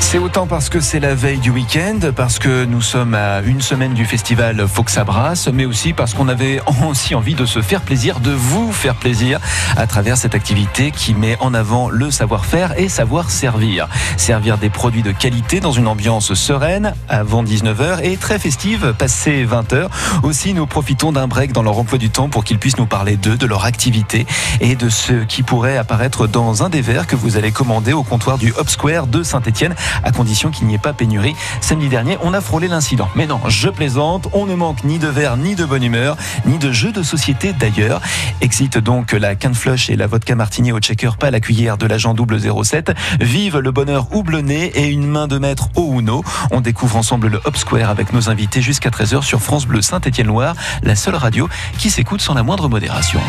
C'est autant parce que c'est la veille du week-end, parce que nous sommes à une semaine du festival Faut que mais aussi parce qu'on avait aussi envie de se faire plaisir, de vous faire plaisir à travers cette activité qui met en avant le savoir-faire et savoir servir. Servir des produits de qualité dans une ambiance sereine avant 19h et très festive passé 20h. Aussi, nous profitons d'un break dans leur emploi du temps pour qu'ils puissent nous parler d'eux, de leur activité et de ce qui pourrait apparaître dans un des verres que vous allez commander au comptoir du Hop Square de Saint-Etienne à condition qu'il n'y ait pas pénurie. Samedi dernier, on a frôlé l'incident. Mais non, je plaisante, on ne manque ni de verre, ni de bonne humeur, ni de jeux de société d'ailleurs. Exit donc la quinte flush et la vodka martini au checker, pas la cuillère de l'agent 007. Vive le bonheur houblonné et une main de maître au Uno. On découvre ensemble le Hop Square avec nos invités jusqu'à 13h sur France Bleu Saint-Étienne-Loire, la seule radio qui s'écoute sans la moindre modération.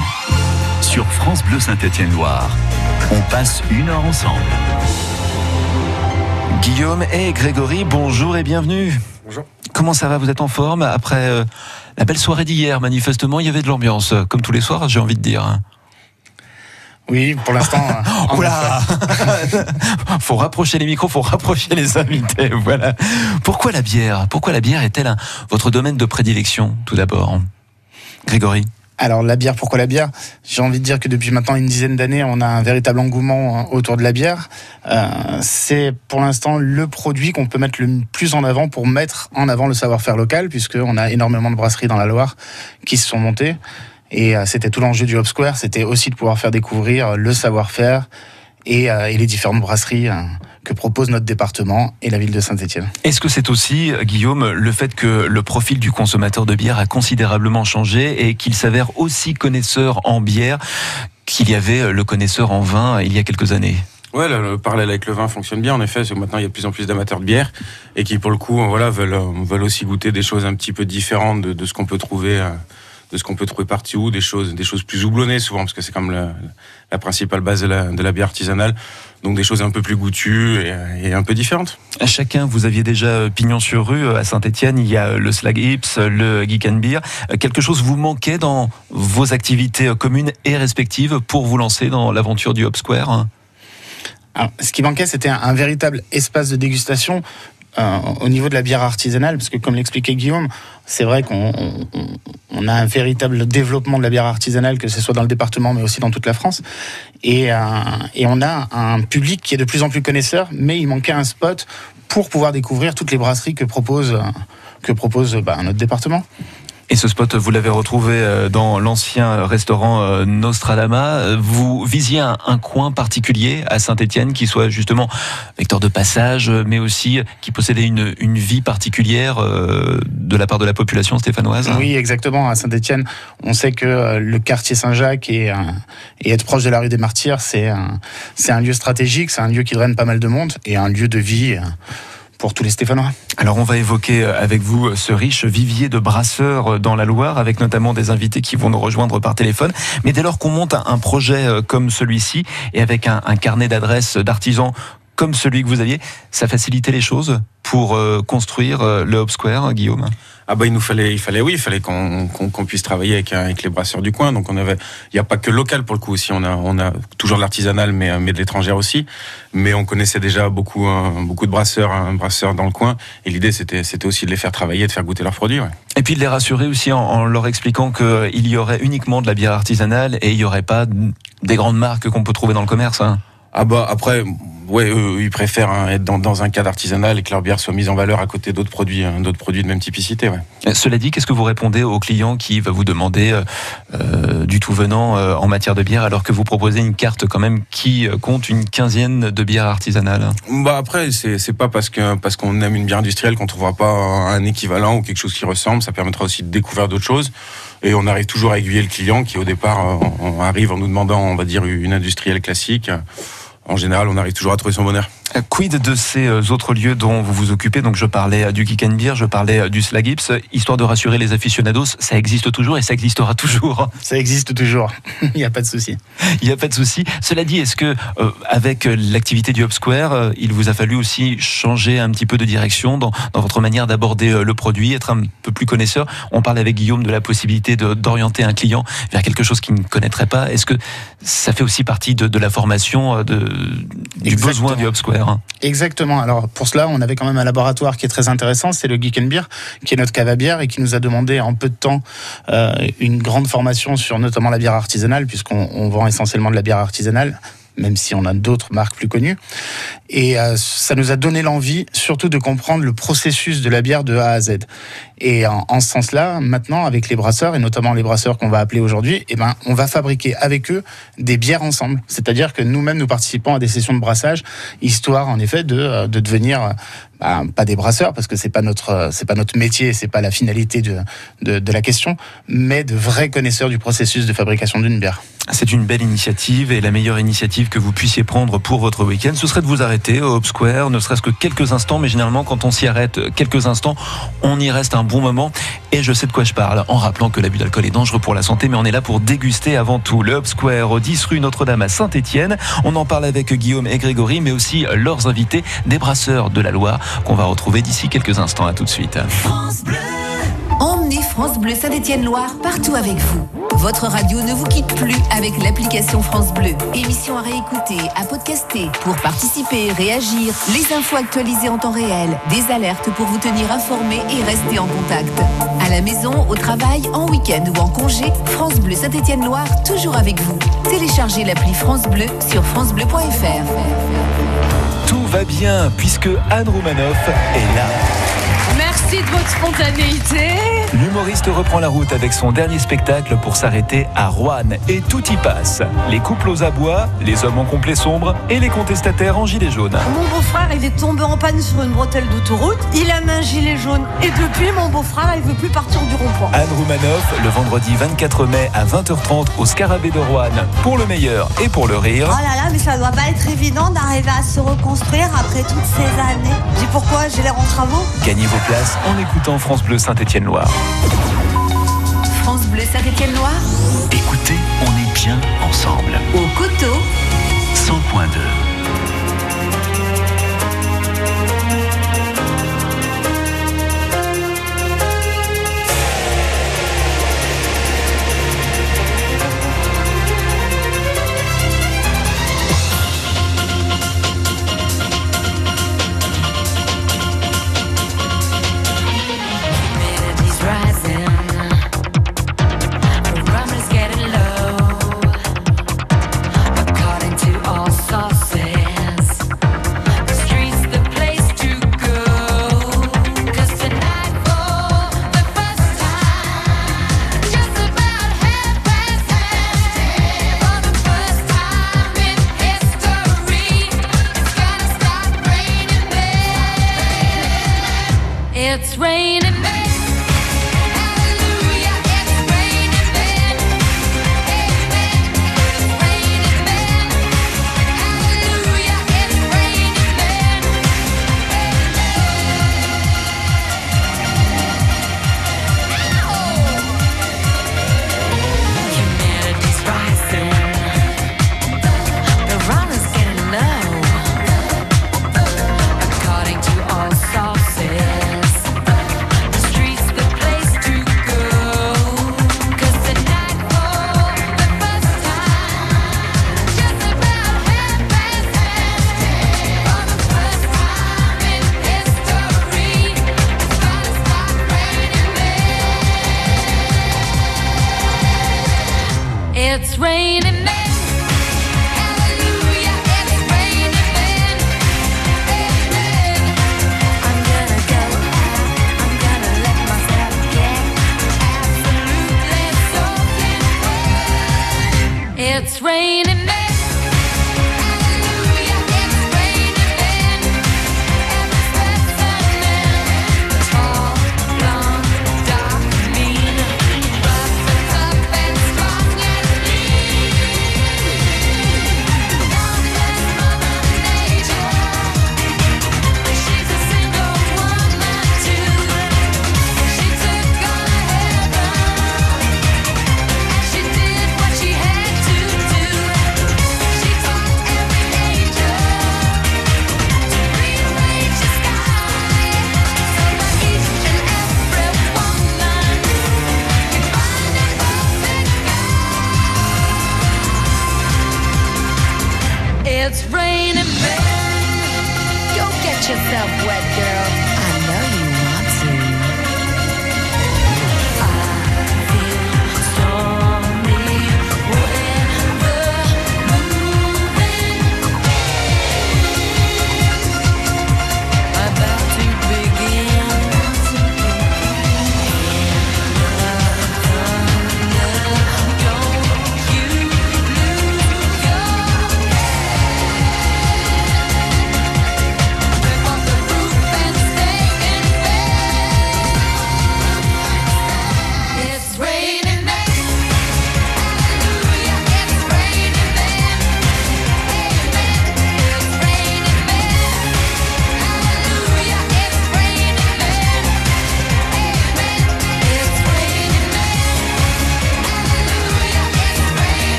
Sur France Bleu Saint-Étienne-Loire, on passe une heure ensemble. Guillaume et Grégory, bonjour et bienvenue. Bonjour. Comment ça va Vous êtes en forme après euh, la belle soirée d'hier? Manifestement, il y avait de l'ambiance, comme tous les soirs, j'ai envie de dire. Oui, pour l'instant. euh, Oula Faut rapprocher les micros, faut rapprocher les invités. Voilà. Pourquoi la bière? Pourquoi la bière est-elle un- votre domaine de prédilection, tout d'abord? Grégory Alors la bière, pourquoi la bière? J'ai envie de dire que depuis maintenant une dizaine d'années, on a un véritable engouement hein, autour de la bière. Euh, c'est pour l'instant le produit qu'on peut mettre le plus en avant pour mettre en avant le savoir-faire local, puisqu'on a énormément de brasseries dans la Loire qui se sont montées. Et euh, c'était tout l'enjeu du Hop Square, c'était aussi de pouvoir faire découvrir le savoir-faire et, euh, les différentes brasseries euh, que propose notre département et la ville de Saint-Étienne. Est-ce que c'est aussi, Guillaume, le fait que le profil du consommateur de bière a considérablement changé et qu'il s'avère aussi connaisseur en bière qu'il y avait le connaisseur en vin il y a quelques années? Ouais, le, le parallèle avec le vin fonctionne bien, en effet, parce que maintenant il y a de plus en plus d'amateurs de bière et qui, pour le coup, voilà, veulent, euh, veulent aussi goûter des choses un petit peu différentes de, de ce qu'on peut trouver, euh, de ce qu'on peut trouver partout, des choses, des choses plus houblonnées souvent, parce que c'est comme la, la principale base de la, de la bière artisanale, donc des choses un peu plus goûtues et, et un peu différentes. À chacun, vous aviez déjà euh, pignon sur rue euh, à Saint-Etienne, il y a euh, le Slag Hips, le Geek and Beer. Euh, Quelque chose vous manquait dans vos activités euh, communes et respectives pour vous lancer dans l'aventure du Hop Square? Alors, ce qui manquait, c'était un, un véritable espace de dégustation euh, au niveau de la bière artisanale, parce que comme l'expliquait Guillaume, c'est vrai qu'on on- a un véritable développement de la bière artisanale, que ce soit dans le département, mais aussi dans toute la France. Et, euh, et on a un public qui est de plus en plus connaisseur, mais il manquait un spot pour pouvoir découvrir toutes les brasseries que propose, euh, que propose bah, notre département. Et ce spot, vous l'avez retrouvé euh, dans l'ancien restaurant euh, Nostradama. Vous visiez un, un coin particulier à Saint-Etienne qui soit justement vecteur de passage, mais aussi qui possédait une, une vie particulière euh, de la part de la population stéphanoise? Oui, exactement. À Saint-Etienne, on sait que le quartier Saint-Jacques et, et être proche de la rue des Martyrs, c'est un, un lieu stratégique, c'est un lieu qui draine pas mal de monde et un lieu de vie pour tous les Stéphanois. Alors on va évoquer euh, avec vous euh, ce riche vivier de brasseurs euh, dans la Loire, avec notamment des invités qui vont nous rejoindre par téléphone. Mais dès lors qu'on monte un, projet comme celui-ci, et avec un, carnet d'adresses d'artisans comme celui que vous aviez, ça facilitait les choses pour construire le Hop Square, hein, Guillaume? Ah bah il nous fallait, il fallait oui, il fallait qu'on puisse travailler avec, euh, avec les brasseurs du coin. Donc on avait, il n'y a pas que local pour le coup aussi. On a, on a toujours de l'artisanal, mais euh, mais de l'étranger aussi. Mais on connaissait déjà beaucoup euh, beaucoup de brasseurs, un brasseur dans le coin. Et l'idée c'était c'était aussi de les faire travailler, de faire goûter leurs produits. Ouais. Et puis de les rassurer aussi en, en leur expliquant qu'il y aurait uniquement de la bière artisanale et il n'y aurait pas des grandes marques qu'on peut trouver dans le commerce. hein. Ah bah après, ouais, eux, ils préfèrent hein, être dans, dans un cadre artisanal et que leur bière soit mise en valeur à côté d'autres produits, hein, d'autres produits de même typicité. Ouais. Euh, Cela dit, qu'est-ce que vous répondez au client qui va vous demander euh, euh, du tout venant euh, en matière de bière alors que vous proposez une carte quand même qui compte une quinzaine de bières artisanales Bah après, c'est pas parce que parce qu'on aime une bière industrielle qu'on trouvera pas un équivalent ou quelque chose qui ressemble. Ça permettra aussi de découvrir d'autres choses. Et on arrive toujours à aiguiller le client qui au départ on arrive en nous demandant, on va dire, une industrielle classique. En général, on arrive toujours à trouver son bonheur. Quid de ces euh, autres lieux dont vous vous occupez? Donc je parlais euh, du Kick and Beer, je parlais euh, du Slagips. Histoire de rassurer les aficionados, ça existe toujours et ça existera toujours. Ça existe toujours. Il n'y a pas de souci. Il n'y a pas de souci. Cela dit, est-ce que avec l'activité du Hub Square, il vous a fallu aussi changer un petit peu de direction dans, dans votre manière d'aborder le produit, être un peu plus connaisseur? On parlait avec Guillaume de la possibilité d'orienter un client vers quelque chose qu'il ne connaîtrait pas. Est-ce que ça fait aussi partie de, de la formation de, du besoin du Hub Square? Exactement. Alors pour cela, on avait quand même un laboratoire qui est très intéressant, c'est le Geek Beer, qui est notre cave à bière et qui nous a demandé en peu de temps euh, une grande formation sur notamment la bière artisanale, puisqu'on vend essentiellement de la bière artisanale même si on a d'autres marques plus connues. Et euh, ça nous a donné l'envie, surtout, de comprendre le processus de la bière de A à Z. Et en, ce sens-là, maintenant, avec les brasseurs, et notamment les brasseurs qu'on va appeler aujourd'hui, eh ben, on va fabriquer avec eux des bières ensemble. C'est-à-dire que nous-mêmes, nous participons à des sessions de brassage, histoire, en effet, de, euh, de devenir bah, pas des brasseurs parce que c'est pas notre c'est pas notre métier, c'est pas la finalité de, de, de, la question, mais de vrais connaisseurs du processus de fabrication d'une bière. C'est une belle initiative et la meilleure initiative que vous puissiez prendre pour votre week-end, ce serait de vous arrêter au Hop Square, ne serait-ce que quelques instants, mais généralement quand on s'y arrête quelques instants, on y reste un bon moment et je sais de quoi je parle en rappelant que l'abus d'alcool est dangereux pour la santé, mais on est là pour déguster avant tout le Hop Square au 10 rue Notre-Dame à Saint-Étienne. On en parle avec Guillaume et Grégory, mais aussi leurs invités, des brasseurs de la Loire qu'on va retrouver d'ici quelques instants. À tout de suite. France Bleu. Emmenez France Bleu Saint-Étienne-Loire partout avec vous. Votre radio ne vous quitte plus avec l'application France Bleu. Émission à réécouter, à podcaster. Pour participer, réagir, les infos actualisées en temps réel, des alertes pour vous tenir informé et rester en contact. À la maison, au travail, en week-end ou en congé, France Bleu Saint-Étienne-Loire, toujours avec vous. Téléchargez l'appli France Bleu sur francebleu.fr tout va bien puisque Anne Roumanoff est là. Merci de votre spontanéité. L'humoriste reprend la route avec son dernier spectacle pour s'arrêter à Rouen. Et tout y passe. Les couples aux abois, les hommes en complet sombre et les contestataires en gilet jaune. Mon beau-frère, il est tombé en panne sur une bretelle d'autoroute. Il a mis un gilet jaune. Et depuis, mon beau-frère, il veut plus partir du rond-point. Anne Roumanoff, le vendredi 24 mai à 20h30 au Scarabée de Rouen. Pour le meilleur et pour le rire. Oh là là, mais ça doit pas être évident d'arriver à se reconstruire après toutes ces années. Dis pourquoi j'ai l'air en travaux? Gagnez vos places en écoutant France Bleu Saint-Étienne-Loire. France Bleu Saint-Étienne-Loire. Écoutez, on est bien ensemble. Au coteau. 100.2.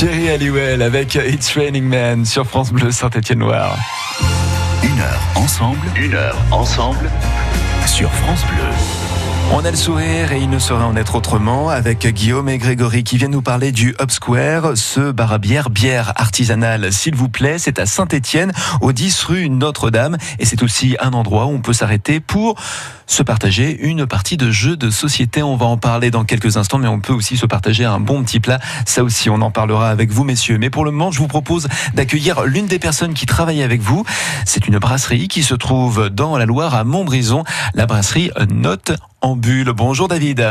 Kerry Halliwell avec It's Raining Man sur France Bleu Saint-Étienne-Noir. Une heure ensemble, une heure ensemble sur France Bleu. On a le sourire et il ne saurait en être autrement avec Guillaume et Grégory qui viennent nous parler du Hub Square, ce bar à bière, bière artisanale s'il vous plaît. C'est à Saint-Étienne, au 10 rue Notre-Dame et c'est aussi un endroit où on peut s'arrêter pour se partager une partie de jeux de société. On va en parler dans quelques instants, mais on peut aussi se partager un bon petit plat. Ça aussi, on en parlera avec vous, messieurs. Mais pour le moment, je vous propose d'accueillir l'une des personnes qui travaille avec vous. C'est une brasserie qui se trouve dans la Loire à Montbrison, la brasserie Note en Bulle. Bonjour David.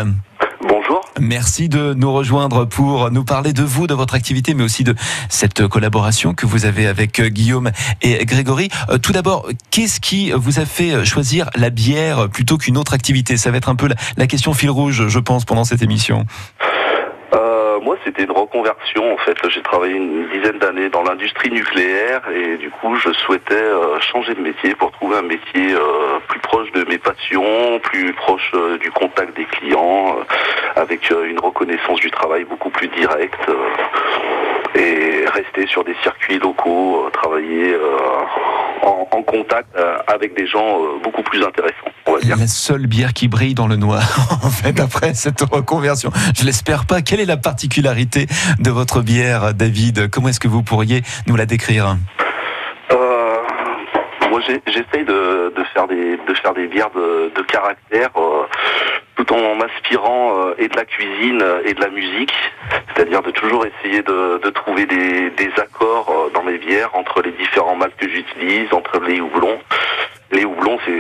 Bonjour. Merci de nous rejoindre pour nous parler de vous, de votre activité, mais aussi de cette collaboration que vous avez avec Guillaume et Grégory. Euh, Tout d'abord, qu'est-ce qui vous a fait choisir la bière plutôt qu'une autre activité? Ça va être un peu la question fil rouge, je pense, pendant cette émission. C'était une reconversion en fait. J'ai travaillé une dizaine d'années dans l'industrie nucléaire et du coup, je souhaitais euh, changer de métier pour trouver un métier euh, plus proche de mes passions, plus proche euh, du contact des clients, avec une reconnaissance du travail beaucoup plus directe et rester sur des circuits locaux, travailler en, contact avec des gens beaucoup plus intéressants. La seule bière qui brille dans le noir, en fait, après cette reconversion. Je l'espère pas. Quelle est la particularité de votre bière, David Comment est-ce que vous pourriez nous la décrire Euh, moi, j'essaye de, de faire des bières de, caractère, euh, tout en m'inspirant euh, et de la cuisine euh, et de la musique. C'est-à-dire de toujours essayer de, trouver des, accords dans mes bières entre les différents maltes que j'utilise, entre les houblons. Les houblons, c'est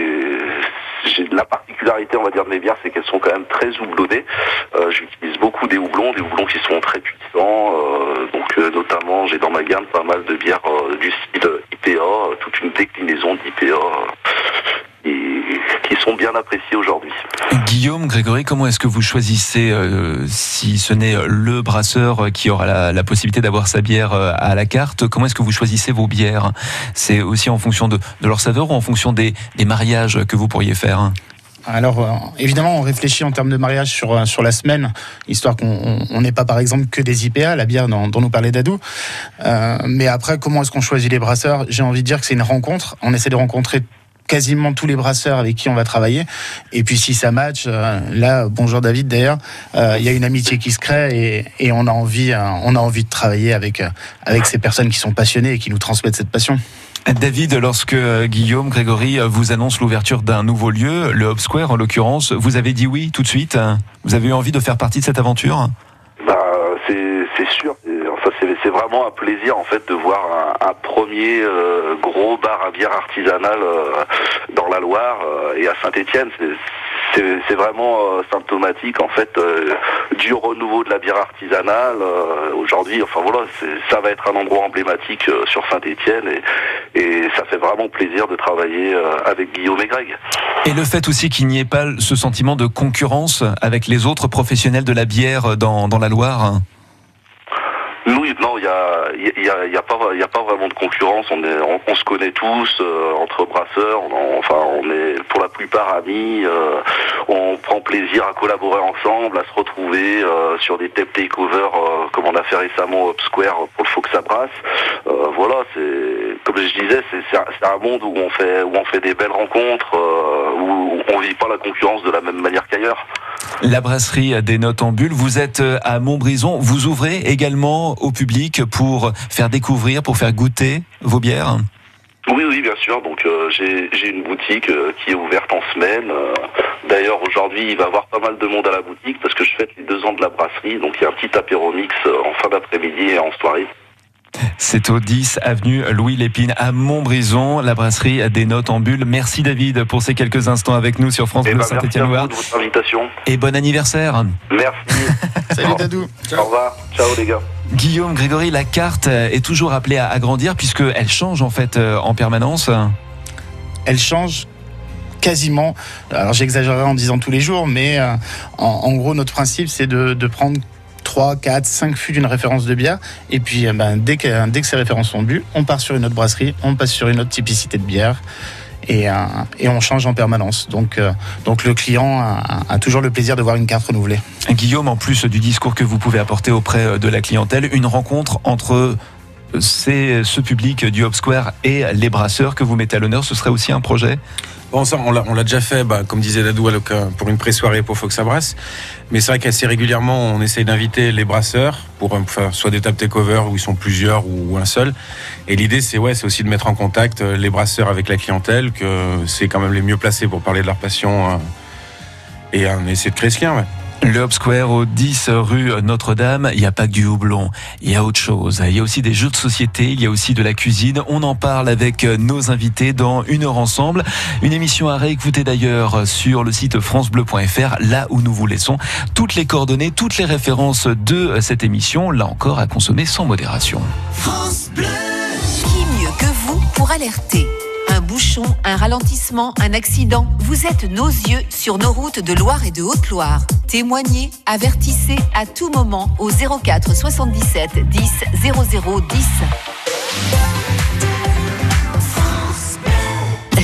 la particularité, on va dire, de mes bières, c'est qu'elles sont quand même très houblonnées. Euh, J'utilise beaucoup des houblons, des houblons qui sont très puissants. euh, donc, euh, notamment, j'ai dans ma gamme pas mal de bières du style IPA, toute une déclinaison d'IPA et qui sont bien appréciées aujourd'hui. Guillaume, Grégory, comment est-ce que vous choisissez, euh, si ce n'est le brasseur qui aura la, la possibilité d'avoir sa bière euh, à la carte, comment est-ce que vous choisissez vos bières? C'est aussi en fonction de, de leur saveur ou en fonction des, des mariages que vous pourriez faire? Alors, euh, évidemment, on réfléchit en termes de mariage sur, sur la semaine, histoire qu'on on- on n'ait pas, par exemple, que des IPA, la bière dont, dont nous parlait Dadou. Euh, mais après, comment est-ce qu'on choisit les brasseurs? J'ai envie de dire que c'est une rencontre. On essaie de rencontrer quasiment tous les brasseurs avec qui on va travailler. Et puis, si ça match, euh, là, bonjour David d'ailleurs, euh, il y a une amitié qui se crée et, et on, a envie, euh, on a envie de travailler avec, euh, avec ces personnes qui sont passionnées et qui nous transmettent cette passion. David, lorsque Guillaume, Grégory vous annonce l'ouverture d'un nouveau lieu, le Hub Square en l'occurrence, vous avez dit oui tout de suite Vous avez eu envie de faire partie de cette aventure? Bah, c'est sûr. C'est vraiment un plaisir en fait de voir un, premier euh, gros bar à bière artisanale euh, dans la Loire euh, et à Saint-Étienne. C'est vraiment symptomatique en fait du renouveau de la bière artisanale aujourd'hui. Enfin voilà, ça va être un endroit emblématique sur Saint-Étienne et, ça fait vraiment plaisir de travailler avec Guillaume et Greg. Et le fait aussi qu'il n'y ait pas ce sentiment de concurrence avec les autres professionnels de la bière dans, dans la Loire Nous, non, il y a, y a, pas, y a pas vraiment de concurrence. On est, on, se connaît tous euh, entre brasseurs. On, enfin, on est pour la plupart amis. euh, on prend plaisir à collaborer ensemble, à se retrouver euh, sur des tape takeover comme on a fait récemment au Square pour le Fox à Brasse. Euh, voilà, c'est comme je disais, c'est un, un monde où on fait, où on fait des belles rencontres, où on vit pas la concurrence de la même manière La brasserie des notes en bulle, vous êtes euh, à Montbrison, vous ouvrez également au public pour faire découvrir, pour faire goûter vos bières Oui, oui, bien sûr. Donc euh, j'ai une boutique euh, qui est ouverte en semaine. Euh, D'ailleurs, aujourd'hui, il va y avoir pas mal de monde à la boutique parce que je fête les deux ans de la brasserie. Donc il y a un petit apéro mix en fin d'après-midi et en soirée. C'est au 10 avenue Louis Lépine à Montbrison, la brasserie des notes en bulle. Merci David pour ces quelques instants avec nous sur France Eh Bleu ben, à Saint-Étienne-Loire. de votre invitation. Et bon anniversaire Merci. Salut Dadou Au revoir. Ciao les gars. Guillaume, Grégory, la carte est toujours appelée à agrandir puisqu'elle change en fait euh, en permanence. elle change quasiment. Alors j'exagérerai en disant tous les jours, mais euh, en, en gros notre principe c'est de, de prendre 3, 4, 5 fûts d'une référence de bière. Et puis eh ben, dès, que, dès que ces références sont bues, on part sur une autre brasserie, on passe sur une autre typicité de bière. et, euh, on change en permanence. Donc, euh, le client a, a toujours le plaisir de voir une carte renouvelée. Guillaume, en plus du discours que vous pouvez apporter auprès de la clientèle, une rencontre entre c'est ce public du Hop Square et les brasseurs que vous mettez à l'honneur, ce serait aussi un projet? Bon, ça, on l'a déjà fait, bah, comme disait Dadou, pour une pré-soirée pour Fox. Mais c'est vrai qu'assez régulièrement, on essaye d'inviter les brasseurs pour euh, soit des tables takeover où ils sont plusieurs ou, un seul. Et l'idée, c'est aussi de mettre en contact euh, les brasseurs avec la clientèle, que c'est quand même les mieux placés pour parler de leur passion euh, et essayer de créer ce lien. Ouais. Le Hop Square au 10 rue Notre-Dame, il n'y a pas que du houblon, il y a autre chose. Il y a aussi des jeux de société, il y a aussi de la cuisine. On en parle avec nos invités dans une heure ensemble. Une émission à réécouter d'ailleurs sur le site francebleu.fr, là où nous vous laissons toutes les coordonnées, toutes les références de cette émission, là encore à consommer sans modération. Qui mieux que vous pour alerter? Un bouchon, un ralentissement, un accident. Vous êtes nos yeux sur nos routes de Loire et de Haute-Loire. Témoignez, avertissez à tout moment au 04 77 10 00 10.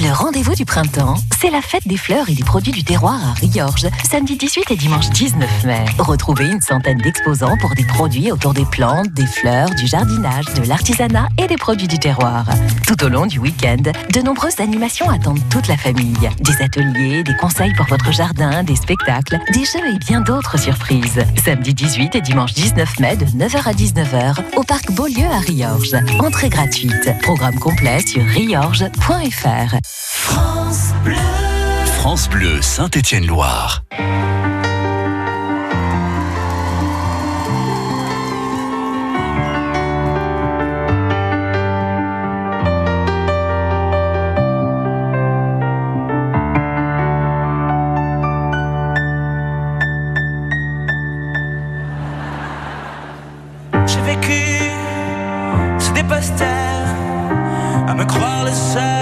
Le rendez-vous du printemps, c'est la fête des fleurs et des produits du terroir à Riorges, samedi 18 et dimanche 19 mai. Retrouvez une centaine d'exposants pour des produits autour des plantes, des fleurs, du jardinage, de l'artisanat et des produits du terroir. Tout au long du week-end, de nombreuses animations attendent toute la famille. Des ateliers, des conseils pour votre jardin, des spectacles, des jeux et bien d'autres surprises. Samedi 18 et dimanche 19 mai de 9h à 19h au parc Beaulieu à Riorges. Entrée gratuite. Programme complet sur riorges.fr. France Bleu Saint-Étienne-Loire. J'ai vécu sous des posters, à me croire le seul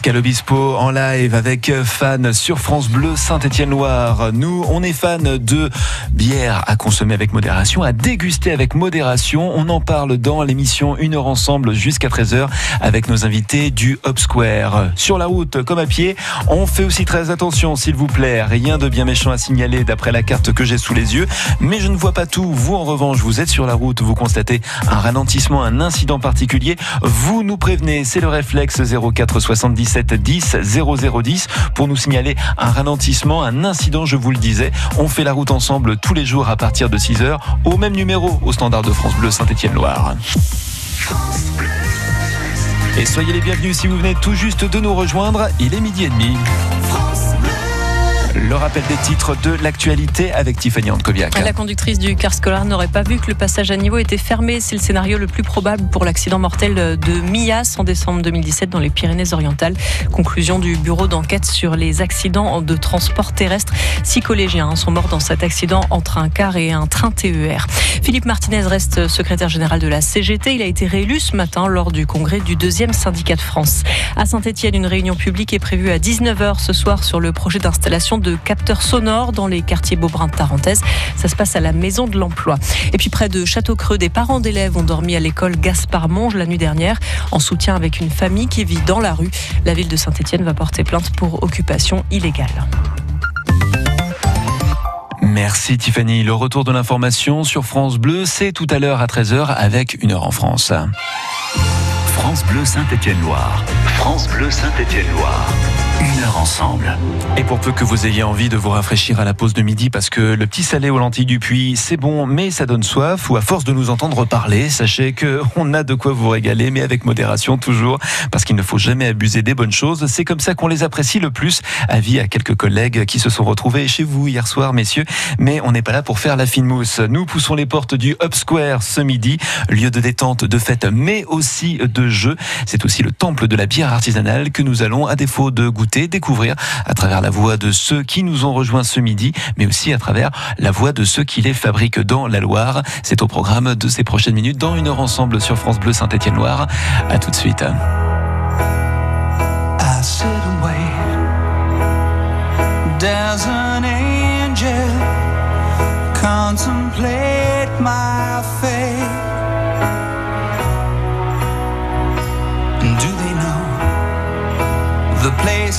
Pascal Obispo en live avec fan sur France Bleu Saint-Étienne-Loire. Nous, on est fan de bière à consommer avec modération, à déguster avec modération. On en parle dans l'émission Une heure ensemble jusqu'à 13h avec nos invités du Hop Square. Sur la route comme à pied, on fait aussi très attention s'il vous plaît. Rien de bien méchant à signaler d'après la carte que j'ai sous les yeux, mais je ne vois pas tout. Vous en revanche, vous êtes sur la route, vous constatez un ralentissement, un incident particulier, vous nous prévenez, c'est le réflexe 04 77 10 0010 pour nous signaler un ralentissement, un incident, je vous le disais. On fait la route ensemble tous les jours à partir de 6 h au même numéro au standard de France Bleu Saint-Étienne-Loire. Et soyez les bienvenus si vous venez tout juste de nous rejoindre, il est midi et demi. Le rappel des titres de l'actualité avec Tiffany Ankoviak. La conductrice du car scolaire n'aurait pas vu que le passage à niveau était fermé. C'est le scénario le plus probable pour l'accident mortel de Mias en décembre 2017 dans les Pyrénées-Orientales. Conclusion du bureau d'enquête sur les accidents de transport terrestre. Six collégiens sont morts dans cet accident entre un car et un train TER. Philippe Martinez reste secrétaire général de la CGT. Il a été réélu ce matin lors du congrès du deuxième syndicat de France. À Saint-Etienne, une réunion publique est prévue à 19h ce soir sur le projet d'installation de capteurs sonores dans les quartiers Beaubrun de Tarentaise. Ça se passe à la Maison de l'Emploi. Et puis près de Château-Creux, des parents d'élèves ont dormi à l'école Gaspard-Monge la nuit dernière en soutien avec une famille qui vit dans la rue. La ville de Saint-Etienne va porter plainte pour occupation illégale. Merci Tiffany. Le retour de l'information sur France Bleu, c'est tout à l'heure à 13h avec une heure en France. France Bleu Saint-Étienne-Loire. France Bleu Saint-Étienne-Loire. Une heure ensemble. Et pour peu que vous ayez envie de vous rafraîchir à la pause de midi, parce que le petit salé aux lentilles du puits, c'est bon, mais ça donne soif, ou à force de nous entendre parler, sachez que on a de quoi vous régaler, mais avec modération toujours, parce qu'il ne faut jamais abuser des bonnes choses. C'est comme ça qu'on les apprécie le plus. Avis à quelques collègues qui se sont retrouvés chez vous hier soir, messieurs, mais on n'est pas là pour faire la fine mousse. Nous poussons les portes du Up Square ce midi, lieu de détente, de fête, mais aussi de C'est aussi le temple de la bière artisanale que nous allons, à défaut de goûter, découvrir à travers la voix de ceux qui nous ont rejoints ce midi, mais aussi à travers la voix de ceux qui les fabriquent dans la Loire. C'est au programme de ces prochaines minutes dans une heure ensemble sur France Bleu Saint-Étienne-Loire. À tout de suite.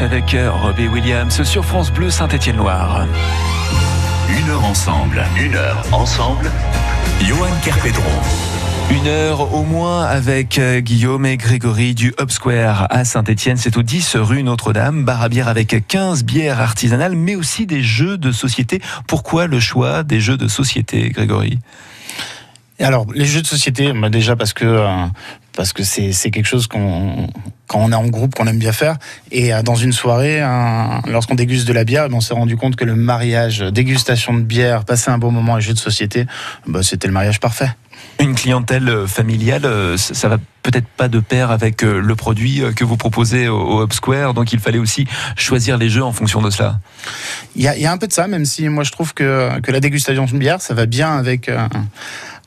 Avec euh, Robbie Williams sur France Bleu Saint-Étienne-Loire. Une heure ensemble, une heure ensemble. Johan Kerpedron. Une heure au moins avec euh, Guillaume et Grégory du Hub Square à Saint-Étienne. C'est au 10 rue Notre-Dame. Bar à bière avec 15 bières artisanales, mais aussi des jeux de société. Pourquoi le choix des jeux de société, Grégory? Et alors, les jeux de société, bah, déjà parce que euh, parce que c'est quelque chose qu'on quand on est en groupe qu'on aime bien faire. Et euh, dans une soirée, un- lorsqu'on déguste de la bière, ben, on s'est rendu compte que le mariage, dégustation de bière, passer un bon moment et jeux de société, bah, c'était le mariage parfait. Une clientèle euh, familiale, euh, ça va peut-être pas de pair avec le produit que vous proposez au, Hub Square, donc il fallait aussi choisir les jeux en fonction de cela. Il y a, il y a un peu de ça, même si moi je trouve que, que la dégustation de bière, ça va bien avec, euh,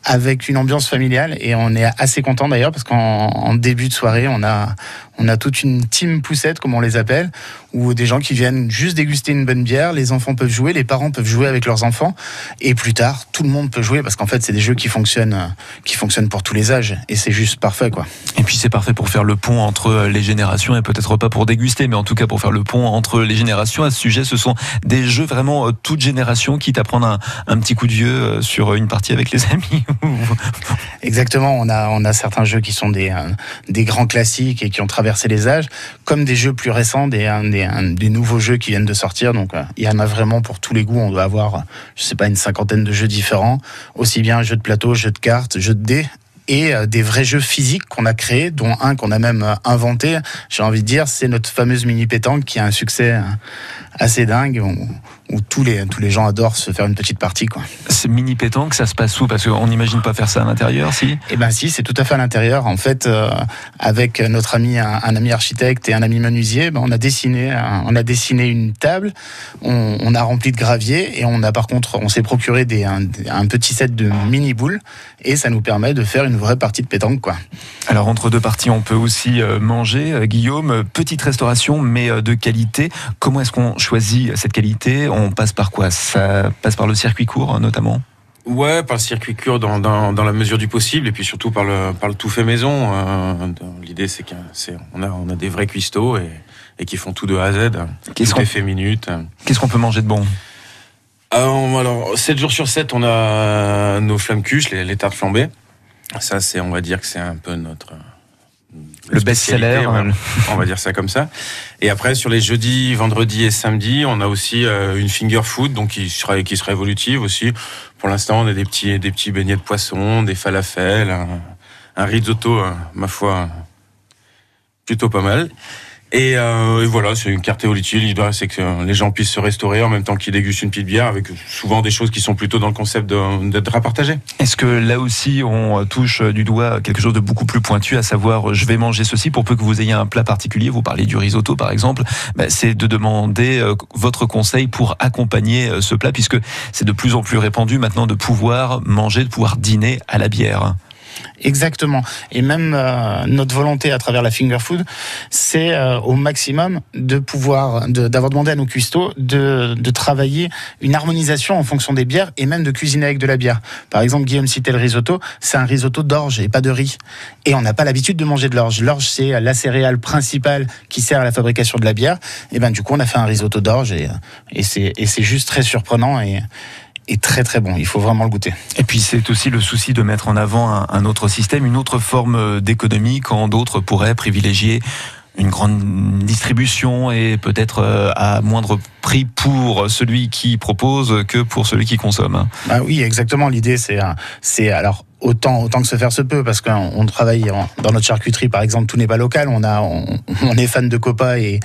avec une ambiance familiale. Et on est assez content d'ailleurs, parce qu'en en début de soirée, on a, on a toute une team poussette, comme on les appelle, où des gens qui viennent juste déguster une bonne bière, les enfants peuvent jouer, les parents peuvent jouer avec leurs enfants, et plus tard, tout le monde peut jouer, parce qu'en fait, c'est des jeux qui fonctionnent, euh, qui fonctionnent pour tous les âges, et c'est juste parfait, quoi. Et puis c'est parfait pour faire le pont entre euh, les générations et peut-être pas pour déguster, mais en tout cas pour faire le pont entre les générations. À ce sujet, ce sont des jeux vraiment euh, toute génération, quitte à prendre un, un petit coup de vieux sur une partie avec les amis. Exactement, on a, on a certains jeux qui sont des, des grands classiques et qui ont traversé les âges, comme des jeux plus récents, des, des, nouveaux jeux qui viennent de sortir. Donc euh, il y en a vraiment pour tous les goûts. On doit avoir, je sais pas, une cinquantaine de jeux différents, aussi bien jeux de plateau, jeux de cartes, jeux de dés. Et euh, des vrais jeux physiques qu'on a créés, dont un qu'on a même euh, inventé. J'ai envie de dire, c'est notre fameuse mini pétanque qui a un succès assez dingue, où tous les tous les gens adorent se faire une petite partie, quoi. Ce mini pétanque, ça se passe où? Parce qu'on n'imagine pas faire ça à l'intérieur, si? Eh ben si, c'est tout à fait à l'intérieur. En fait, euh, avec notre ami, un, un ami architecte et un ami menuisier, ben, on a dessiné, un- on a dessiné une table, on, on a rempli de gravier et on a par contre, on s'est procuré des, un, un petit set de mini boules et ça nous permet de faire une vraie partie de pétanque, quoi. Alors entre deux parties, on peut aussi euh, manger. Euh, Guillaume, petite restauration, mais euh, de qualité. Comment est-ce qu'on choisit cette qualité? On passe par quoi? Ça passe par le circuit court, notamment? Ouais, par le circuit court dans, dans, dans la mesure du possible, et puis surtout par le, par le tout fait maison. Euh, L'idée, c'est qu'on a, on a des vrais cuistots et, et qui font tout de A à Z. Qu'est-ce Tout qu'on est fait minute. qu'est-ce qu'on peut manger de bon? Euh, alors, 7 jours sur 7, on a nos flammes cuches, les, les tartes flambées. Ça, c'est, on va dire que c'est un peu notre. Le notre best-seller, hein. ouais. On va dire ça comme ça. Et après, sur les jeudis, vendredis et samedis, on a aussi euh, une finger food, donc qui sera, qui sera évolutive aussi. Pour l'instant, on a des petits, des petits beignets de poisson, des falafels, un, un risotto, euh, ma foi, plutôt pas mal. Et, euh, et voilà, c'est une carte évolutive. L'idée, c'est que les gens puissent se restaurer en même temps qu'ils dégustent une petite bière, avec souvent des choses qui sont plutôt dans le concept d'être à partager. Est-ce que là aussi on touche du doigt quelque chose de beaucoup plus pointu, à savoir je vais manger ceci pour peu que vous ayez un plat particulier, vous parlez du risotto par exemple, bah, c'est de demander euh, votre conseil pour accompagner euh, ce plat puisque c'est de plus en plus répandu maintenant de pouvoir manger, de pouvoir dîner à la bière. Exactement. Et même euh, notre volonté à travers la finger food, c'est euh, au maximum de pouvoir, d'avoir demandé à nos cuistots de, de travailler une harmonisation en fonction des bières et même de cuisiner avec de la bière. Par exemple, Guillaume citait le risotto, c'est un risotto d'orge et pas de riz. Et on n'a pas l'habitude de manger de l'orge. L'orge, c'est la céréale principale qui sert à la fabrication de la bière. Et ben du coup, on a fait un risotto d'orge et, et c'est juste très surprenant et, et très très bon. Il faut vraiment le goûter. Et puis c'est aussi le souci de mettre en avant un, un autre système, une autre forme euh, d'économie quand d'autres pourraient privilégier une grande distribution et peut-être euh, à moindre prix pour celui qui propose que pour celui qui consomme. Ah oui, exactement. L'idée, c'est, c'est alors autant, autant que se faire se peut, parce qu'on travaille dans notre charcuterie, par exemple, tout n'est pas local. On, a, on, est fan de Copa et,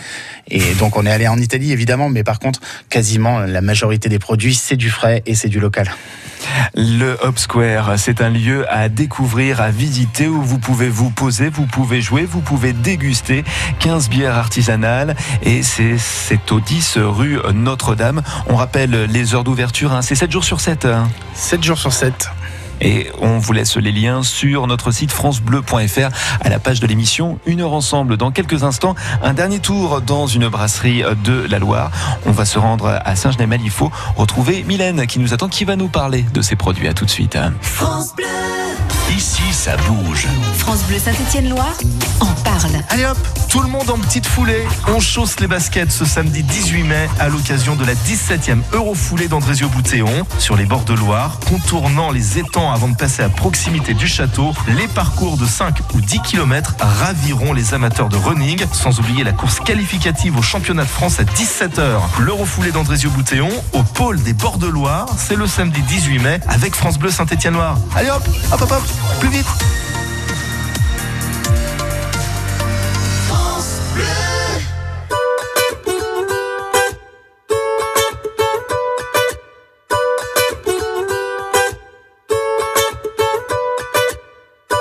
et donc on est allé en Italie, évidemment, mais par contre, quasiment la majorité des produits, c'est du frais et c'est du local. Le Hub Square, c'est un lieu à découvrir, à visiter où vous pouvez vous poser, vous pouvez jouer, vous pouvez déguster 15 bières artisanales et c'est au 10 rue Notre-Dame. On rappelle les heures d'ouverture, hein. c'est 7 jours sur 7. 7 jours sur 7. Et on vous laisse les liens sur notre site francebleu.fr à la page de l'émission Une heure ensemble. Dans quelques instants, un dernier tour dans une brasserie de la Loire. On va se rendre à Saint-Genès-Malifaux, retrouver Mylène qui nous attend, qui va nous parler de ces produits. À tout de suite. France Bleu. Ici, ça bouge. France Bleu Saint-Étienne-Loire en parle. Allez hop, tout le monde en petite foulée. On chausse les baskets ce samedi 18 mai à l'occasion de la 17e Eurofoulée d'Andrésio-Boutéon sur les bords de Loire, contournant les étangs avant de passer à proximité du château. Les parcours de 5 ou 10 km raviront les amateurs de running, sans oublier la course qualificative au championnat de France à 17h. L'Eurofoulée d'Andrésio-Boutéon au pôle des bords de Loire, c'est le samedi 18 mai avec France Bleu Saint-Étienne-Loire. Allez hop, hop hop hop, plus vite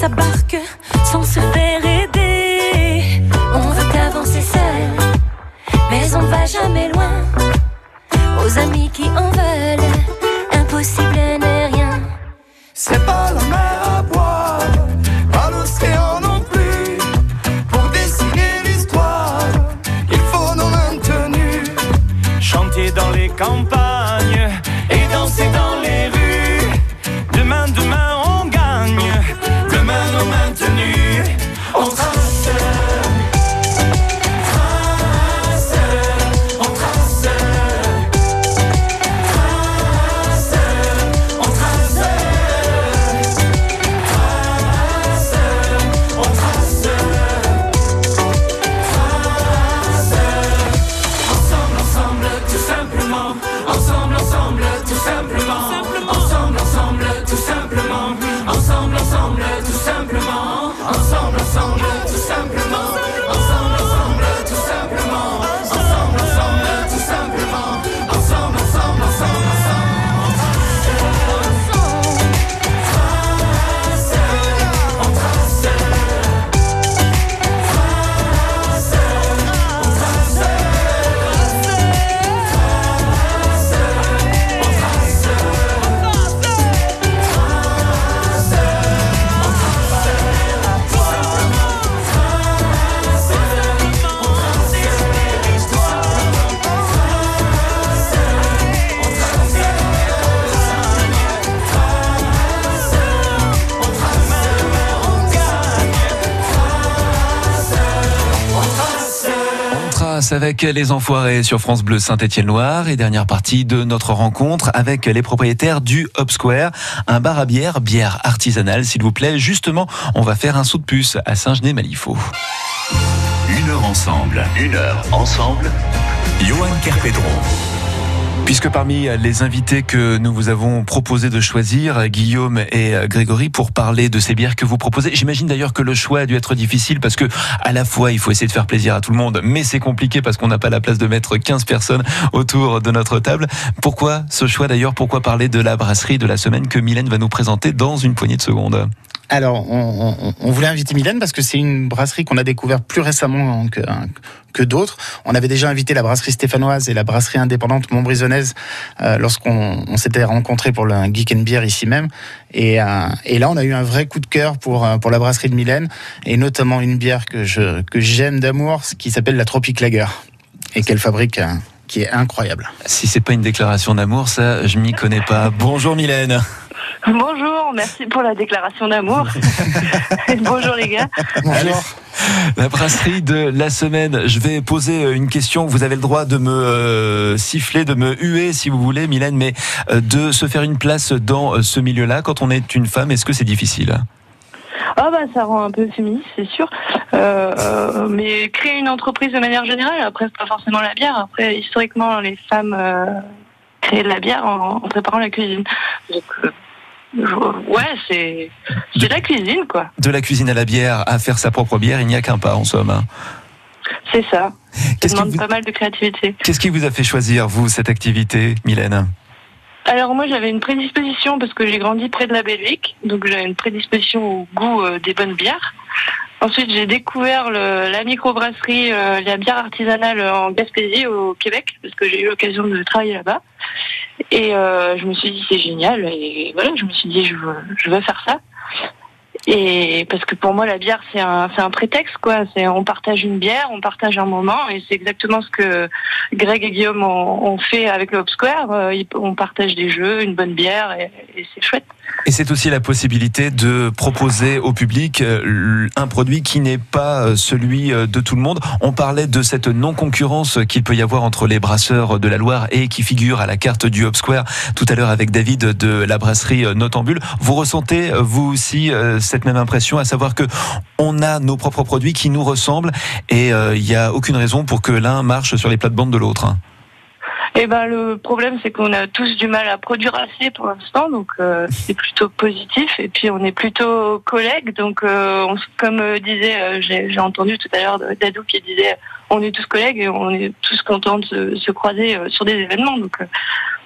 Sa barque Avec les enfoirés sur France Bleu Saint-Étienne-Loire et dernière partie de notre rencontre avec les propriétaires du Hub Square, un bar à bière, bière artisanale s'il vous plaît. Justement, on va faire un saut de puce à Saint-Genès-Malifaux. Une heure ensemble. Une heure ensemble. Johan Kerpedron. Puisque parmi les invités que nous vous avons proposé de choisir, Guillaume et Grégory, pour parler de ces bières que vous proposez, j'imagine d'ailleurs que le choix a dû être difficile parce que à la fois il faut essayer de faire plaisir à tout le monde, mais c'est compliqué parce qu'on n'a pas la place de mettre 15 personnes autour de notre table. Pourquoi ce choix d'ailleurs? Pourquoi parler de la brasserie de la semaine que Mylène va nous présenter dans une poignée de secondes? Alors, on, on, on, voulait inviter Mylène parce que c'est une brasserie qu'on a découvert plus récemment que, que d'autres. On avait déjà invité la brasserie stéphanoise et la brasserie indépendante montbrisonnaise euh, lorsqu'on on, s'était rencontrés pour le Geek and Beer ici même. Et, euh, et, là, on a eu un vrai coup de cœur pour, euh, pour la brasserie de Mylène et notamment une bière que je que j'aime d'amour, qui s'appelle la Tropic Lager et qu'elle fabrique euh, qui est incroyable. Si c'est pas une déclaration d'amour, ça, je m'y connais pas. Bonjour Mylène. Bonjour, merci pour la déclaration d'amour. Bonjour les gars. Bonjour. La brasserie de la semaine. Je vais poser une question. Vous avez le droit de me euh, siffler, de me huer si vous voulez, Mylène, mais euh, de se faire une place dans euh, ce milieu-là quand on est une femme, est-ce que c'est difficile? Ah bah ça rend un peu féministe, c'est sûr. Euh, mais créer une entreprise de manière générale, après pas forcément la bière. Après historiquement les femmes euh, créaient de la bière en, en préparant la cuisine. Donc euh, Ouais, c'est de la cuisine, quoi. De la cuisine à la bière, à faire sa propre bière, il n'y a qu'un pas, en somme. Hein. C'est ça. Ça demande vous... pas mal de créativité. Qu'est-ce qui vous a fait choisir, vous, cette activité, Mylène? Alors moi j'avais une prédisposition parce que j'ai grandi près de la Belgique, donc j'avais une prédisposition au goût euh, des bonnes bières. Ensuite j'ai découvert le, la microbrasserie, euh, la bière artisanale en Gaspésie au Québec parce que j'ai eu l'occasion de travailler là-bas. Et euh, je me suis dit c'est génial et voilà je me suis dit je veux, je veux faire ça. Et parce que pour moi la bière c'est un c'est un prétexte quoi. C'est on partage une bière, on partage un moment et c'est exactement ce que Greg et Guillaume ont, ont fait avec le Hop Square. Euh, on partage des jeux, une bonne bière et, et c'est chouette. Et c'est aussi la possibilité de proposer au public euh, un produit qui n'est pas euh, celui de tout le monde. On parlait de cette non-concurrence qu'il peut y avoir entre les brasseurs de la Loire et qui figure à la carte du Hop Square tout à l'heure avec David de la brasserie Notambule. Vous ressentez vous aussi cette même impression, à savoir que on a nos propres produits qui nous ressemblent et il n'y a aucune raison pour que l'un marche sur les plates-bandes de l'autre. Eh ben le problème c'est qu'on a tous du mal à produire assez pour l'instant, donc euh, c'est plutôt positif. Et puis on est plutôt collègues, donc euh, on, comme euh, disait, j'ai entendu tout à l'heure Dadou qui disait, on est tous collègues et on est tous contents de se, se croiser sur des événements. Donc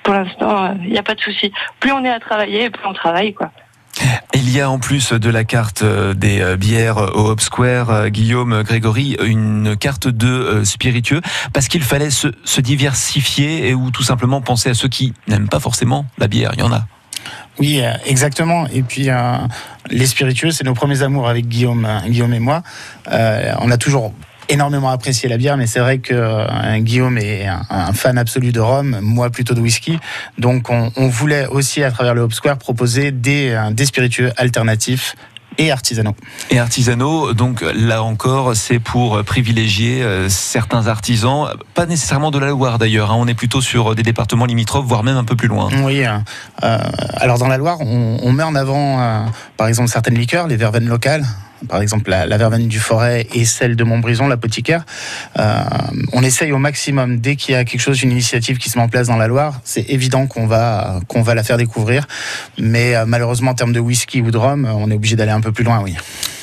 pour l'instant, il n'y a pas de souci. Plus on est à travailler, plus on travaille, quoi. Il y a en plus de la carte des bières au Hop Square, Guillaume, Grégory, une carte de spiritueux, parce qu'il fallait se, diversifier et ou tout simplement penser à ceux qui n'aiment pas forcément la bière. Il y en a. Oui, exactement. Et puis euh, les spiritueux, c'est nos premiers amours avec Guillaume, Guillaume et moi. Euh, on a toujours énormément apprécié la bière, mais c'est vrai que euh, Guillaume est un, un, fan absolu de rhum, moi plutôt de whisky. Donc on, on voulait aussi, à travers le Hop Square, proposer des, euh, des spiritueux alternatifs et artisanaux. Et artisanaux, donc là encore, c'est pour privilégier euh, certains artisans, pas nécessairement de la Loire d'ailleurs, hein, on est plutôt sur des départements limitrophes, voire même un peu plus loin. Oui, euh, alors dans la Loire, on, on met en avant, euh, par exemple, certaines liqueurs, les verveines locales, par exemple la, la, verveine du forêt et celle de Montbrison, l'apothicaire. Euh, on essaye au maximum, dès qu'il y a quelque chose, une initiative qui se met en place dans la Loire, c'est évident qu'on va, qu'on va la faire découvrir. Mais euh, malheureusement, en termes de whisky ou de rhum, on est obligé d'aller un peu plus loin, oui.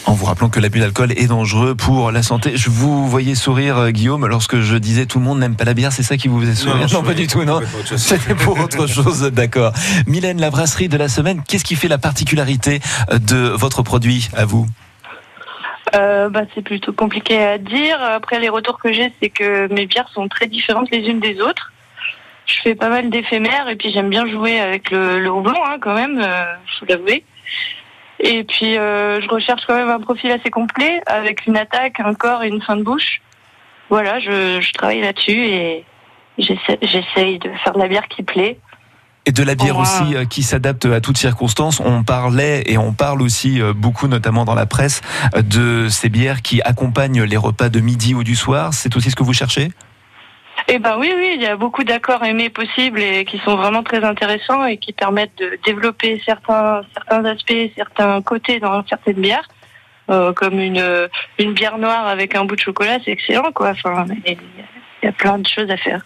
En vous rappelant que l'abus d'alcool est dangereux pour la santé. Je vous voyais sourire, euh, Guillaume, lorsque je disais tout le monde n'aime pas la bière, c'est ça qui vous faisait sourire? Non, non pas du tout, non. C'était pour autre chose, d'accord. Mylène, la brasserie de la semaine, qu'est-ce qui fait la particularité de votre produit à vous? Euh, bah, c'est plutôt compliqué à dire. Après, les retours que j'ai, c'est que mes bières sont très différentes les unes des autres. Je fais pas mal d'éphémères et puis j'aime bien jouer avec le, le houblon, hein, quand même, euh, faut l'avouer. Et puis, euh, je recherche quand même un profil assez complet avec une attaque, un corps et une fin de bouche. Voilà, je, je travaille là-dessus et j'essaye de faire de la bière qui plaît. Et de la bière aussi euh, qui s'adapte à toutes circonstances. On parlait et on parle aussi euh, beaucoup, notamment dans la presse, euh, de ces bières qui accompagnent les repas de midi ou du soir. C'est aussi ce que vous cherchez? Eh ben oui, oui, il y a beaucoup d'accords aimés possibles et qui sont vraiment très intéressants et qui permettent de développer certains certains aspects, certains côtés dans certaines bières, euh, comme une une bière noire avec un bout de chocolat, c'est excellent quoi. Enfin, il y a plein de choses à faire.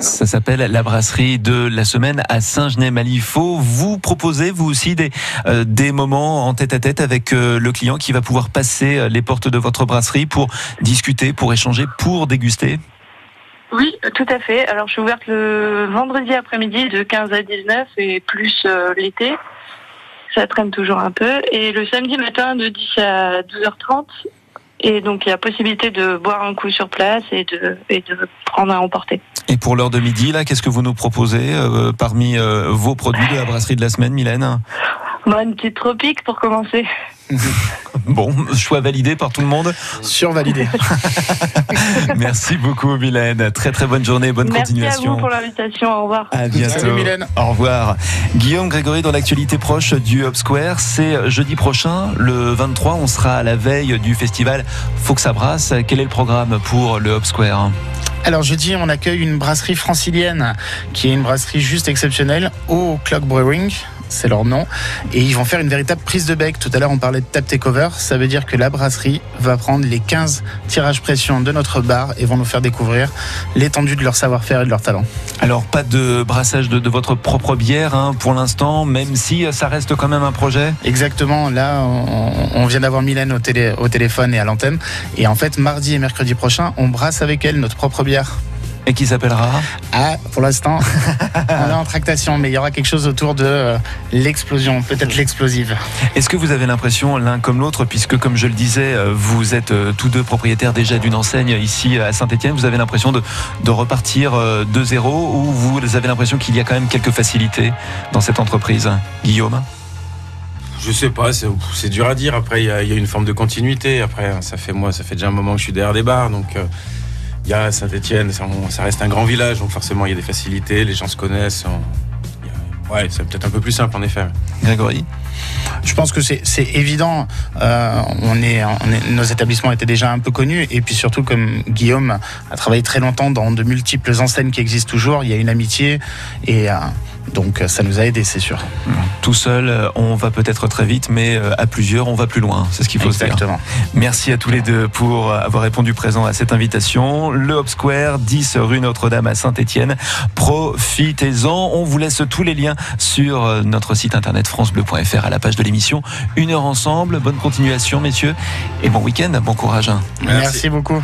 Ça s'appelle la brasserie de la semaine à Saint-Genès-Malifaux. Vous proposez, vous aussi, des, euh, moments en tête-à-tête avec euh, le client qui va pouvoir passer euh, les portes de votre brasserie pour discuter, pour échanger, pour déguster? Oui, tout à fait. Alors, je suis ouverte le vendredi après-midi de 15 à 19 et plus l'été. Ça traîne toujours un peu. Et le samedi matin de 10 à 12h30. Et donc, il y a possibilité de boire un coup sur place et de, et de prendre à emporter. Et pour l'heure de midi, là, qu'est-ce que vous nous proposez euh, parmi euh, vos produits de la brasserie de la semaine, Mylène? Bon, une petite tropique pour commencer. Bon, choix validé par tout le monde Survalidé. Merci beaucoup, Mylène. Très très bonne journée, bonne Merci à continuation. vous pour l'invitation. Au revoir. À bientôt. Salut, Mylène. Au revoir. Guillaume Grégory, dans l'actualité proche du Hub Square, c'est jeudi prochain, le 23. On sera à la veille du festival Faut que ça brasse. Quel est le programme pour le Hub Square? Alors jeudi, on accueille une brasserie francilienne qui est une brasserie juste exceptionnelle au Clock Brewing. C'est leur nom. Et ils vont faire une véritable prise de bec. Tout à l'heure, on parlait de tap takeover. Ça veut dire que la brasserie va prendre les 15 tirages pression de notre bar et vont nous faire découvrir l'étendue de leur savoir-faire et de leur talent. Alors, pas de brassage de, de votre propre bière hein, pour l'instant, même si ça reste quand même un projet Exactement. Là, on, on vient d'avoir Mylène au, télé, au téléphone et à l'antenne. Et en fait, mardi et mercredi prochain, on brasse avec elle notre propre bière. Et qui s'appellera Ah, pour l'instant, on est en tractation, mais il y aura quelque chose autour de euh, l'explosion, peut-être l'explosive. Est-ce que vous avez l'impression, l'un comme l'autre, puisque comme je le disais, euh, vous êtes euh, tous deux propriétaires déjà d'une enseigne ici à Saint-Etienne, vous avez l'impression de, de repartir euh, de zéro ou vous avez l'impression qu'il y a quand même quelques facilités dans cette entreprise Guillaume? Je sais pas, c'est dur à dire. Après, il y, y a une forme de continuité. Après, ça fait moi, ça fait déjà un moment que je suis derrière des bars, donc euh, il y a Saint-Étienne, ça, reste un grand village, donc forcément il y a des facilités, les gens se connaissent. on- a- ouais, c'est peut-être un peu plus simple en effet. Grégory Je pense que c'est c'est évident. Euh, on est, on est- nos établissements étaient déjà un peu connus. Et puis surtout, comme Guillaume a travaillé très longtemps dans de multiples enseignes qui existent toujours, il y a une amitié. Et euh, donc, ça nous a aidés, c'est sûr. Tout seul, euh, on va peut-être très vite, mais euh, à plusieurs, on va plus loin. C'est ce qu'il faut se dire. Exactement. Merci à tous les deux pour avoir répondu présent à cette invitation. Le Hop Square, 10 rue Notre-Dame à Saint-Étienne. Profitez-en. On vous laisse tous les liens sur euh, notre site internet francebleu.fr à la page de l'émission. Une heure ensemble. Bonne continuation, messieurs. Et bon week-end. Bon courage. Merci beaucoup.